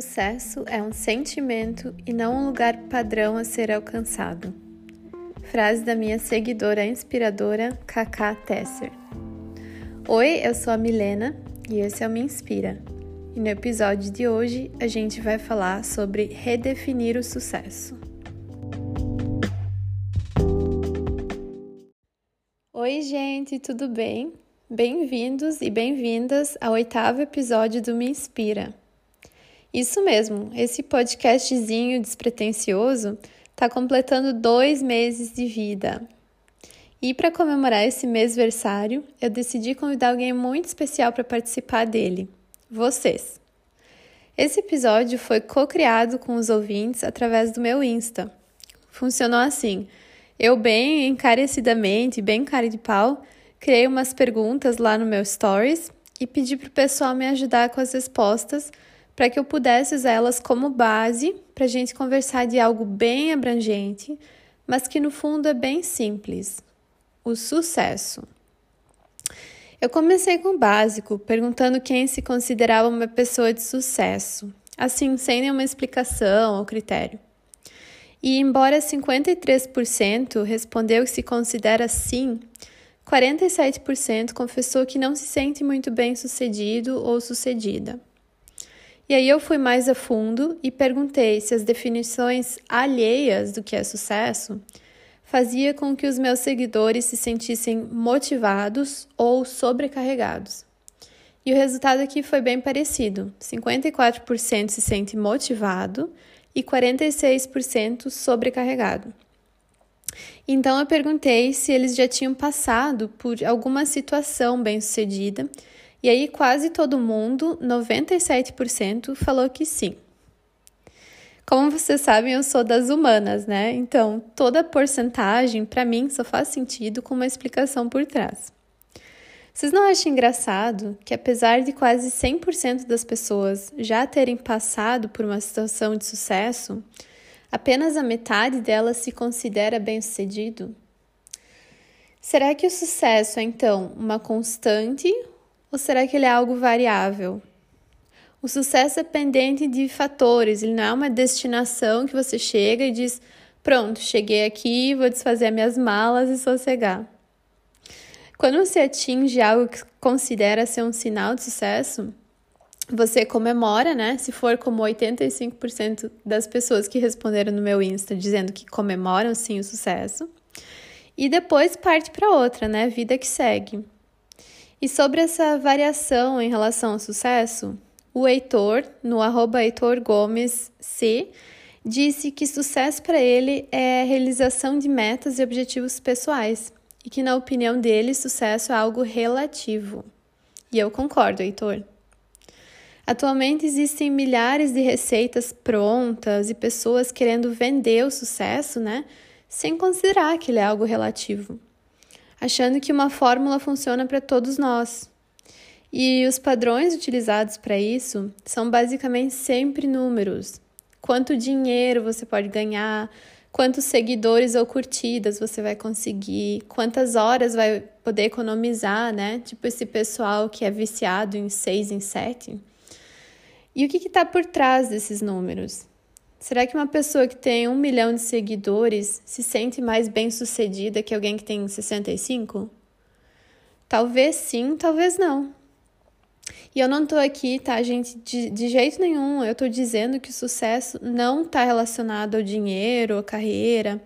Sucesso é um sentimento e não um lugar padrão a ser alcançado. Frase da minha seguidora inspiradora, Kaká Tesser. Oi, eu sou a Milena e esse é o Me Inspira. E no episódio de hoje a gente vai falar sobre redefinir o sucesso. Oi, gente, tudo bem? Bem-vindos e bem-vindas ao oitavo episódio do Me Inspira. Isso mesmo, esse podcastzinho despretensioso está completando dois meses de vida. E para comemorar esse mês versário, eu decidi convidar alguém muito especial para participar dele: vocês. Esse episódio foi co-criado com os ouvintes através do meu Insta. Funcionou assim: eu, bem encarecidamente, bem cara de pau, criei umas perguntas lá no meu Stories e pedi para o pessoal me ajudar com as respostas para que eu pudesse usar elas como base para a gente conversar de algo bem abrangente, mas que no fundo é bem simples: o sucesso. Eu comecei com o básico, perguntando quem se considerava uma pessoa de sucesso, assim, sem nenhuma explicação ou critério. E embora 53% respondeu que se considera sim, 47% confessou que não se sente muito bem sucedido ou sucedida. E aí eu fui mais a fundo e perguntei se as definições alheias do que é sucesso fazia com que os meus seguidores se sentissem motivados ou sobrecarregados. E o resultado aqui foi bem parecido: 54% se sente motivado e 46% sobrecarregado. Então eu perguntei se eles já tinham passado por alguma situação bem-sucedida, e aí quase todo mundo, 97%, falou que sim. Como vocês sabem, eu sou das humanas, né? Então, toda porcentagem para mim só faz sentido com uma explicação por trás. Vocês não acham engraçado que, apesar de quase 100% das pessoas já terem passado por uma situação de sucesso, apenas a metade delas se considera bem-sucedido? Será que o sucesso é então uma constante ou será que ele é algo variável? O sucesso é pendente de fatores, ele não é uma destinação que você chega e diz: pronto, cheguei aqui, vou desfazer minhas malas e sossegar. Quando você atinge algo que considera ser um sinal de sucesso, você comemora, né? Se for como 85% das pessoas que responderam no meu Insta dizendo que comemoram sim o sucesso. E depois parte para outra, né? Vida que segue. E sobre essa variação em relação ao sucesso, o Heitor, no arroba Heitor Gomes C, disse que sucesso para ele é a realização de metas e objetivos pessoais e que, na opinião dele, sucesso é algo relativo. E eu concordo, Heitor. Atualmente existem milhares de receitas prontas e pessoas querendo vender o sucesso, né? Sem considerar que ele é algo relativo, achando que uma fórmula funciona para todos nós. E os padrões utilizados para isso são basicamente sempre números. Quanto dinheiro você pode ganhar, quantos seguidores ou curtidas você vai conseguir, quantas horas vai poder economizar, né? Tipo esse pessoal que é viciado em seis em sete. E o que está por trás desses números? Será que uma pessoa que tem um milhão de seguidores se sente mais bem sucedida que alguém que tem 65? Talvez sim, talvez não. E eu não tô aqui, tá, gente, de, de jeito nenhum. Eu tô dizendo que o sucesso não tá relacionado ao dinheiro, à carreira.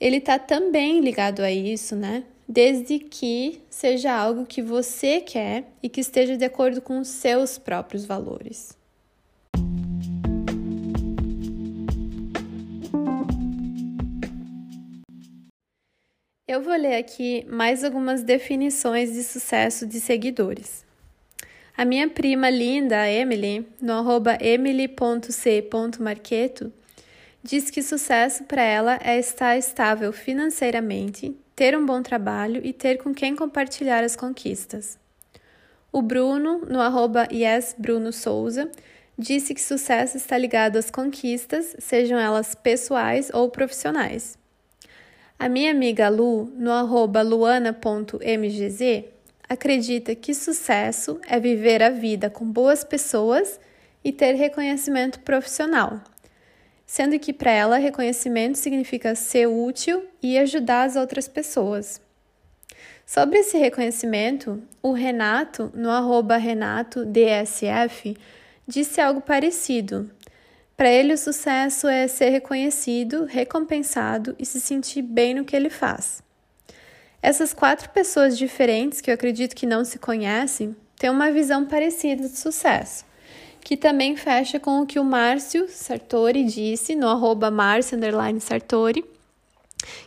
Ele tá também ligado a isso, né? Desde que seja algo que você quer e que esteja de acordo com os seus próprios valores. Eu vou ler aqui mais algumas definições de sucesso de seguidores. A minha prima linda, Emily, no arroba emily.c.marqueto, diz que sucesso para ela é estar estável financeiramente, ter um bom trabalho e ter com quem compartilhar as conquistas. O Bruno, no arroba yesbrunosouza, disse que sucesso está ligado às conquistas, sejam elas pessoais ou profissionais. A minha amiga Lu, no arroba luana.mgz, acredita que sucesso é viver a vida com boas pessoas e ter reconhecimento profissional, sendo que para ela reconhecimento significa ser útil e ajudar as outras pessoas. Sobre esse reconhecimento, o Renato, no arroba RenatoDSF, disse algo parecido. Para ele, o sucesso é ser reconhecido, recompensado e se sentir bem no que ele faz. Essas quatro pessoas diferentes, que eu acredito que não se conhecem, têm uma visão parecida de sucesso, que também fecha com o que o Márcio Sartori disse no arroba Sartori,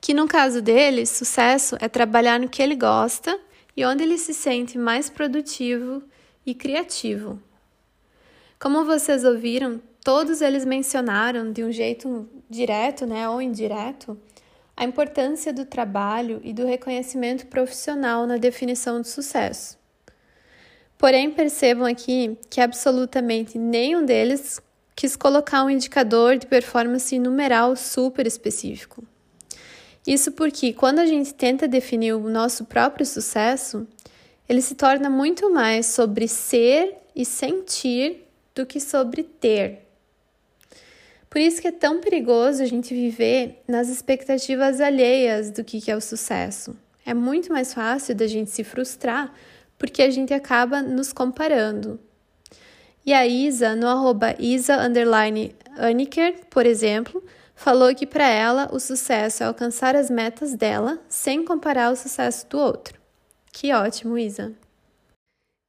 que no caso dele, sucesso é trabalhar no que ele gosta e onde ele se sente mais produtivo e criativo. Como vocês ouviram, todos eles mencionaram de um jeito direto né, ou indireto a importância do trabalho e do reconhecimento profissional na definição de sucesso. Porém, percebam aqui que absolutamente nenhum deles quis colocar um indicador de performance numeral super específico. Isso porque, quando a gente tenta definir o nosso próprio sucesso, ele se torna muito mais sobre ser e sentir do que sobre ter. Por isso que é tão perigoso a gente viver nas expectativas alheias do que é o sucesso. É muito mais fácil da gente se frustrar porque a gente acaba nos comparando. E a Isa, no arroba Isa por exemplo, falou que para ela o sucesso é alcançar as metas dela sem comparar o sucesso do outro. Que ótimo, Isa!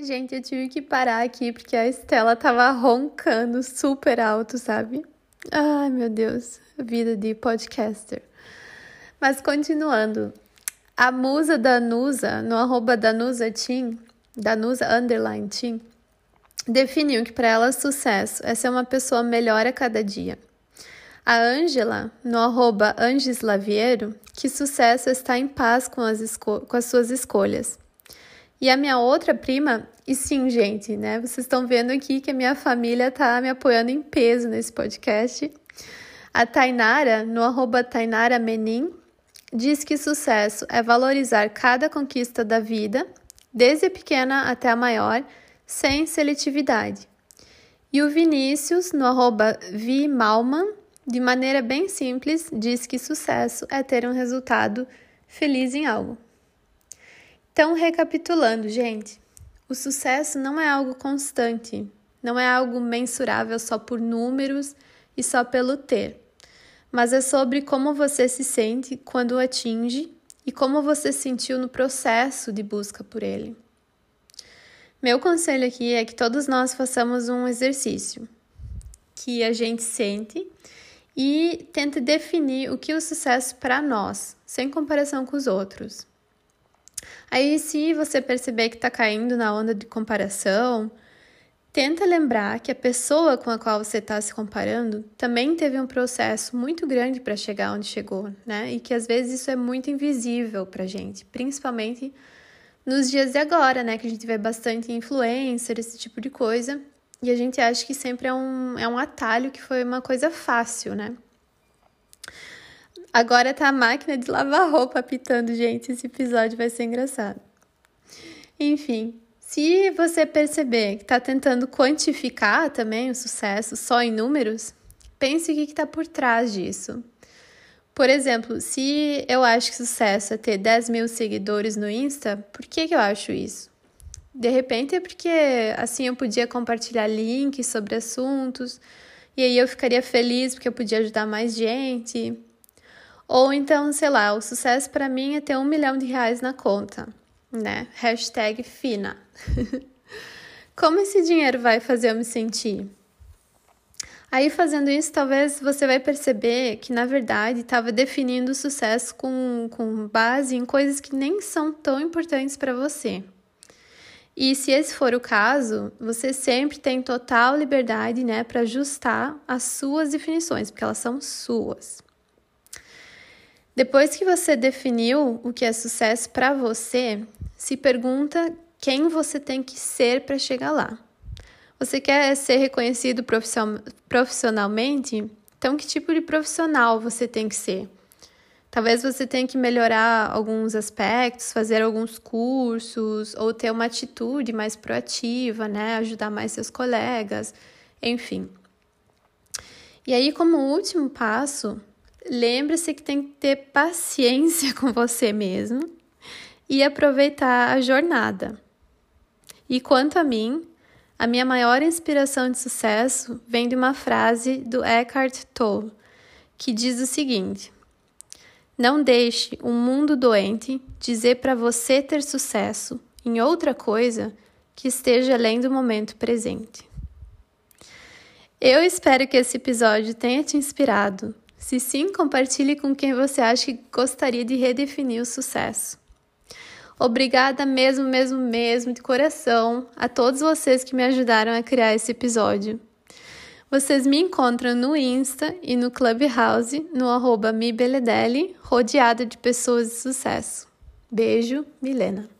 Gente, eu tive que parar aqui porque a Estela tava roncando super alto, sabe? Ai, meu Deus, vida de podcaster. Mas continuando, a musa Danusa, no arroba Danusa Team, Danusa Underline Team, definiu que para ela sucesso é ser uma pessoa melhor a cada dia. A Ângela, no arroba Angeslaviero, que sucesso é estar em paz com as, com as suas escolhas. E a minha outra prima, e sim, gente, né? Vocês estão vendo aqui que a minha família tá me apoiando em peso nesse podcast. A Tainara, no arroba Tainara Menin, diz que sucesso é valorizar cada conquista da vida, desde a pequena até a maior, sem seletividade. E o Vinícius, no arroba Vimalman, de maneira bem simples, diz que sucesso é ter um resultado feliz em algo. Então, recapitulando, gente, o sucesso não é algo constante, não é algo mensurável só por números e só pelo ter, mas é sobre como você se sente quando o atinge e como você se sentiu no processo de busca por ele. Meu conselho aqui é que todos nós façamos um exercício que a gente sente e tente definir o que é o sucesso para nós, sem comparação com os outros. Aí, se você perceber que está caindo na onda de comparação, tenta lembrar que a pessoa com a qual você está se comparando também teve um processo muito grande para chegar onde chegou, né? E que às vezes isso é muito invisível para gente, principalmente nos dias de agora, né? Que a gente vê bastante influencer, esse tipo de coisa, e a gente acha que sempre é um, é um atalho que foi uma coisa fácil, né? Agora tá a máquina de lavar roupa apitando, gente. Esse episódio vai ser engraçado. Enfim, se você perceber que está tentando quantificar também o sucesso só em números, pense o que está por trás disso. Por exemplo, se eu acho que sucesso é ter 10 mil seguidores no Insta, por que, que eu acho isso? De repente é porque assim eu podia compartilhar links sobre assuntos e aí eu ficaria feliz porque eu podia ajudar mais gente. Ou então, sei lá, o sucesso para mim é ter um milhão de reais na conta, né? Hashtag fina. Como esse dinheiro vai fazer eu me sentir? Aí, fazendo isso, talvez você vai perceber que, na verdade, estava definindo o sucesso com, com base em coisas que nem são tão importantes para você. E se esse for o caso, você sempre tem total liberdade né, para ajustar as suas definições, porque elas são suas. Depois que você definiu o que é sucesso para você, se pergunta quem você tem que ser para chegar lá. Você quer ser reconhecido profissionalmente? Então, que tipo de profissional você tem que ser? Talvez você tenha que melhorar alguns aspectos, fazer alguns cursos ou ter uma atitude mais proativa, né? Ajudar mais seus colegas, enfim. E aí, como último passo, lembre-se que tem que ter paciência com você mesmo e aproveitar a jornada. E quanto a mim, a minha maior inspiração de sucesso vem de uma frase do Eckhart Tolle, que diz o seguinte: Não deixe um mundo doente dizer para você ter sucesso em outra coisa que esteja além do momento presente. Eu espero que esse episódio tenha te inspirado. Se sim, compartilhe com quem você acha que gostaria de redefinir o sucesso. Obrigada mesmo, mesmo, mesmo, de coração, a todos vocês que me ajudaram a criar esse episódio. Vocês me encontram no Insta e no Clubhouse, no arroba mibeledelli, rodeada de pessoas de sucesso. Beijo, Milena.